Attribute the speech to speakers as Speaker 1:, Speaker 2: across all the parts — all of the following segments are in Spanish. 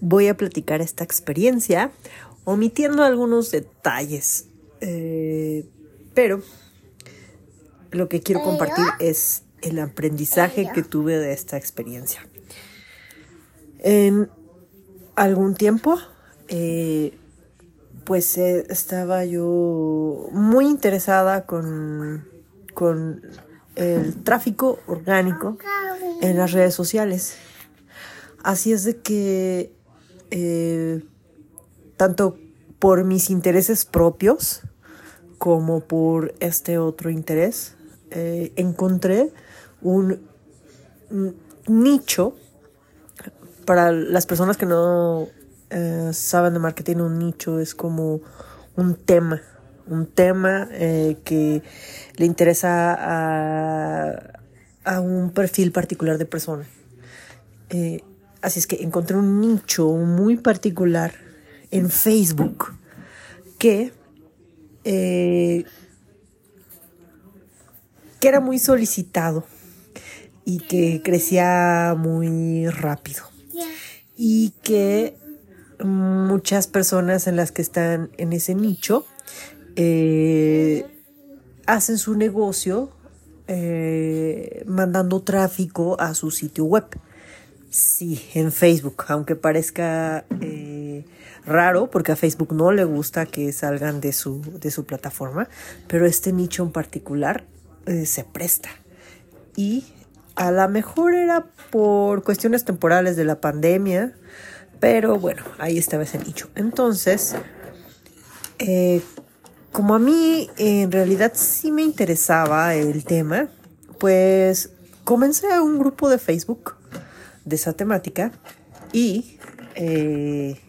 Speaker 1: voy a platicar esta experiencia omitiendo algunos detalles. Eh, pero lo que quiero compartir es el aprendizaje que tuve de esta experiencia. En algún tiempo, eh, pues eh, estaba yo muy interesada con, con el tráfico orgánico en las redes sociales. Así es de que eh, tanto por mis intereses propios como por este otro interés, eh, encontré un nicho para las personas que no eh, saben de marketing, un nicho es como un tema, un tema que le interesa a, a, un perfil particular de persona. Así es que encontré un nicho muy particular en Facebook que, eh, que era muy solicitado y que crecía muy rápido. Y que muchas personas en las que están en ese nicho eh, hacen su negocio eh, mandando tráfico a su sitio web. Sí, en Facebook, aunque parezca eh, raro, porque a Facebook no le gusta que salgan de su, de su plataforma, pero este nicho en particular eh, se presta. Y a lo mejor era por cuestiones temporales de la pandemia, pero bueno, ahí estaba ese nicho. Entonces, eh, como a mí en realidad sí me interesaba el tema, pues comencé un grupo de Facebook de esa temática y eh,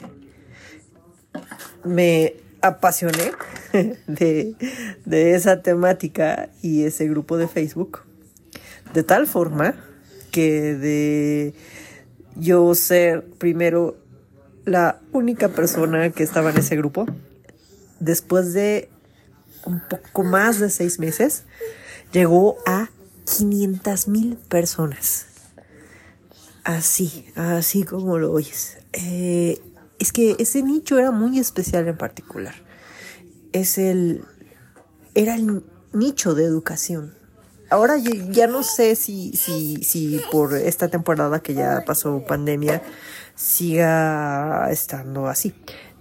Speaker 1: me apasioné de, de esa temática y ese grupo de Facebook de tal forma que de yo ser primero la única persona que estaba en ese grupo, después de un poco más de seis meses, llegó a 500 mil personas. Así, así como lo oyes. Eh, es que ese nicho era muy especial en particular. Es el. Era el nicho de educación. Ahora ya no sé si, si, si por esta temporada que ya pasó pandemia siga estando así.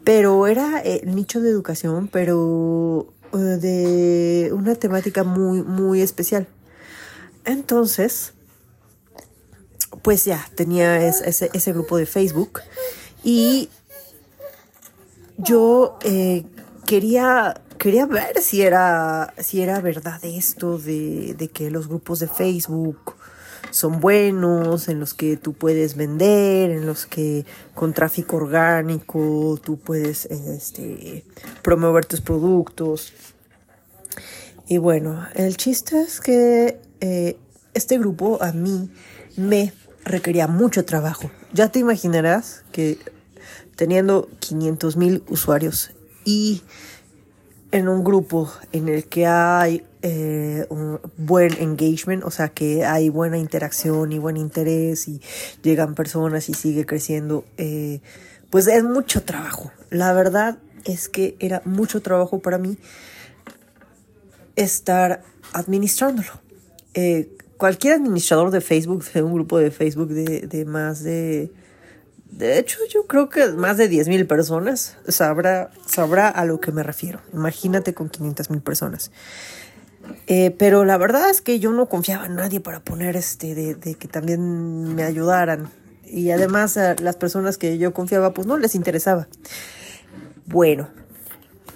Speaker 1: Pero era el nicho de educación, pero eh, de una temática muy, muy especial. Entonces, pues ya tenía ese, grupo de Facebook y yo eh, quería quería ver si era si era verdad esto de, de, que los grupos de Facebook son buenos, en los que tú puedes vender, en los que con tráfico orgánico tú puedes este, promover tus productos. Y bueno, el chiste es que eh, este grupo a mí me requería mucho trabajo. Ya te imaginarás que teniendo 500 mil usuarios y en un grupo en el que hay eh, un buen engagement, o sea que hay buena interacción y buen interés y llegan personas y sigue creciendo, eh, pues es mucho trabajo. La verdad es que era mucho trabajo para mí estar administrándolo. Eh, cualquier administrador de Facebook, de un grupo de Facebook de, de más de... De hecho, yo creo que más de 10 mil personas sabrá, sabrá a lo que me refiero. Imagínate con 500 mil personas. Eh, pero la verdad es que yo no confiaba en nadie para poner este, de, de que también me ayudaran. Y además a las personas que yo confiaba, pues no les interesaba. Bueno,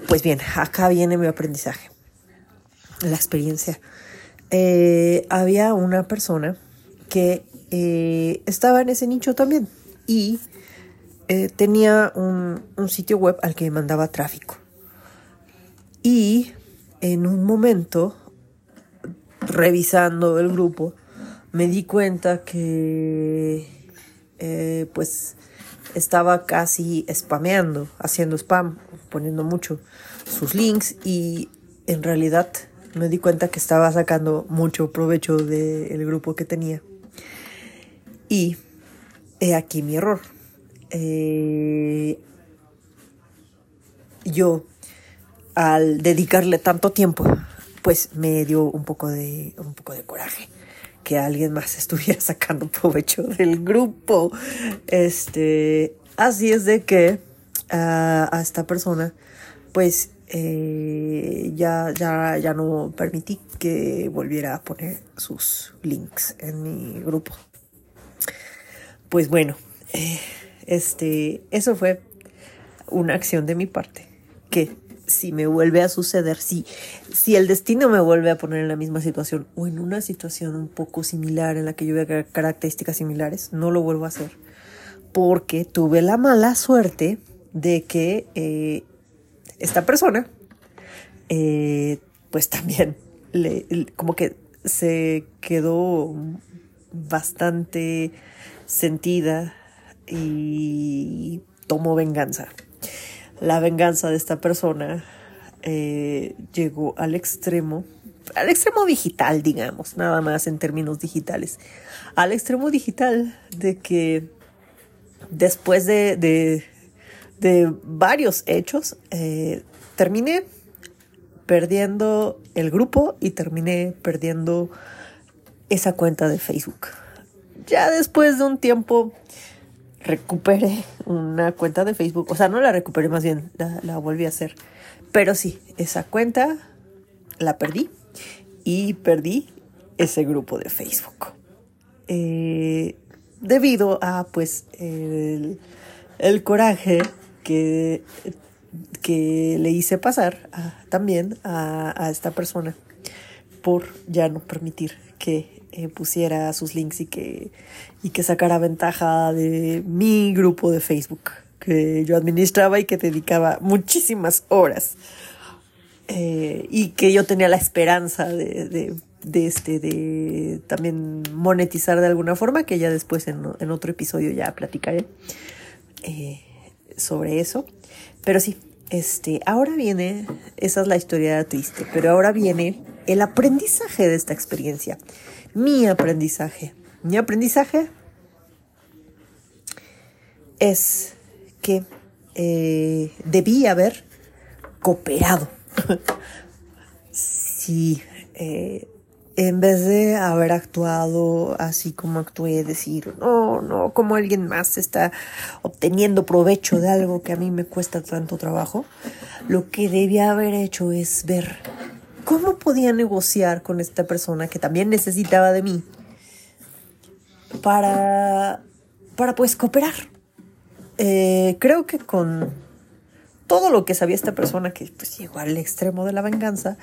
Speaker 1: pues bien, acá viene mi aprendizaje. La experiencia eh, había una persona que eh, estaba en ese nicho también y eh, tenía un, un, sitio web al que mandaba tráfico. Y en un momento, revisando el grupo, me di cuenta que pues estaba casi spameando, haciendo spam, poniendo mucho sus links y en realidad me di cuenta que estaba sacando mucho provecho del grupo que tenía. Y he aquí mi error. eh, yo al dedicarle tanto tiempo, pues me dio un poco de, un poco de coraje que alguien más estuviera sacando provecho del grupo. Este, así es de que ah, a esta persona, pues eh, ya, ya, ya no permití que volviera a poner sus links en mi grupo. Pues bueno, eh, este, eso fue una acción de mi parte que si me vuelve a suceder, si, si el destino me vuelve a poner en la misma situación o en una situación un poco similar en la que yo vea características similares, no lo vuelvo a hacer. Porque tuve la mala suerte de que eh, esta persona, eh, pues también, le, como que se quedó bastante sentida y tomó venganza. La venganza de esta persona eh, llegó al extremo, al extremo digital, digamos, nada más en términos digitales, al extremo digital de que después de, de, varios hechos, eh, terminé perdiendo el grupo y terminé perdiendo esa cuenta de Facebook. Ya después de un tiempo recuperé una cuenta de Facebook. O sea, no la recuperé, más bien la, volví a hacer. Pero sí, esa cuenta la perdí y perdí ese grupo de Facebook. Eh, debido a pues el, coraje que, que, le hice pasar también a, a, esta persona por ya no permitir que eh, pusiera sus links y que, y que sacara ventaja de mi grupo de Facebook que yo administraba y que dedicaba muchísimas horas. Eh, y que yo tenía la esperanza de, de, este, de también monetizar de alguna forma, que ya después en, en otro episodio ya platicaré eh, sobre eso. Pero sí, este, ahora viene, esa es la historia triste, pero ahora viene el aprendizaje de esta experiencia mi aprendizaje. Mi aprendizaje es que eh, debí haber cooperado. si eh, en vez de haber actuado así como actué, decir, no, no, como alguien más está obteniendo provecho de algo que a mí me cuesta tanto trabajo, lo que debía haber hecho es ver ¿Cómo podía negociar con esta persona que también necesitaba de mí para, para pues cooperar? Eh, creo que con todo lo que sabía esta persona que pues llegó al extremo de la venganza,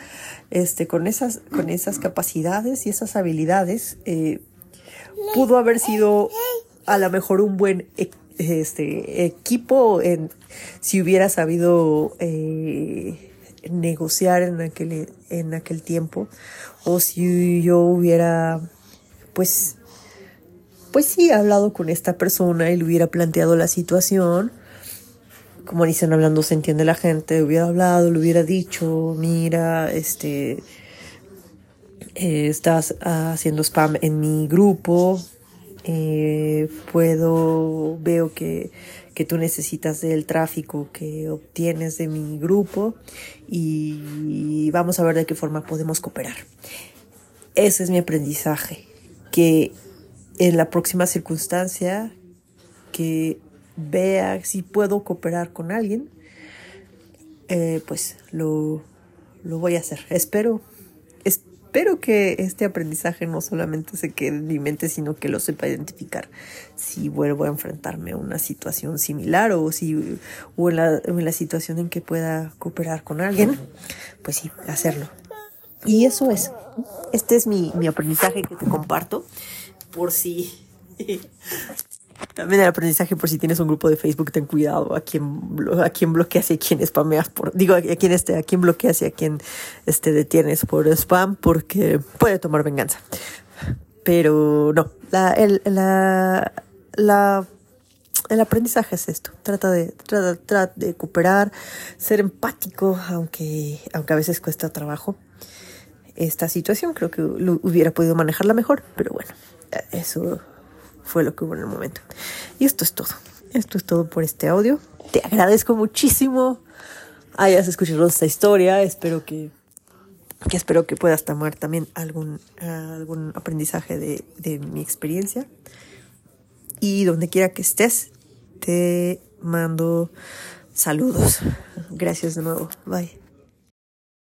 Speaker 1: este, con esas, con esas capacidades y esas habilidades, eh, pudo haber sido a lo mejor un buen e, este, equipo si hubiera sabido eh, negociar en aquel, en aquel tiempo o si yo hubiera pues pues sí hablado con esta persona y le hubiera planteado la situación como dicen hablando se entiende la gente hubiera hablado le hubiera dicho mira este eh, estás haciendo spam en mi grupo eh, puedo veo que que tú necesitas del tráfico que obtienes de mi grupo y vamos a ver de qué forma podemos cooperar. Ese es mi aprendizaje, que en la próxima circunstancia que vea si puedo cooperar con alguien, eh, pues lo, lo voy a hacer. Espero espero que este aprendizaje no solamente se quede en mi mente, sino que lo sepa identificar si vuelvo a enfrentarme a una situación similar o si o en la, en la situación en que pueda cooperar con alguien, pues sí, hacerlo. Y eso es. Este es mi, mi aprendizaje que te comparto por si también el aprendizaje por si tienes un grupo de Facebook, ten cuidado a quién, a bloqueas y a quién spameas por, digo, a quién este, a quién bloqueas y a quién este detienes por spam, porque puede tomar venganza. Pero no, la, el, la, la, el aprendizaje es esto. Trata de, trata, trata de cooperar, ser empático, aunque, aunque a veces cuesta trabajo. Esta situación creo que hubiera podido manejarla mejor, pero bueno, eso fue lo que hubo en el momento. Y esto es todo. esto es todo por este audio. Te agradezco muchísimo hayas escuchado esta historia. Espero que, que espero que puedas tomar también algún, algún aprendizaje de, de mi experiencia. Y donde quiera que estés, te mando saludos. Gracias de nuevo. Bye.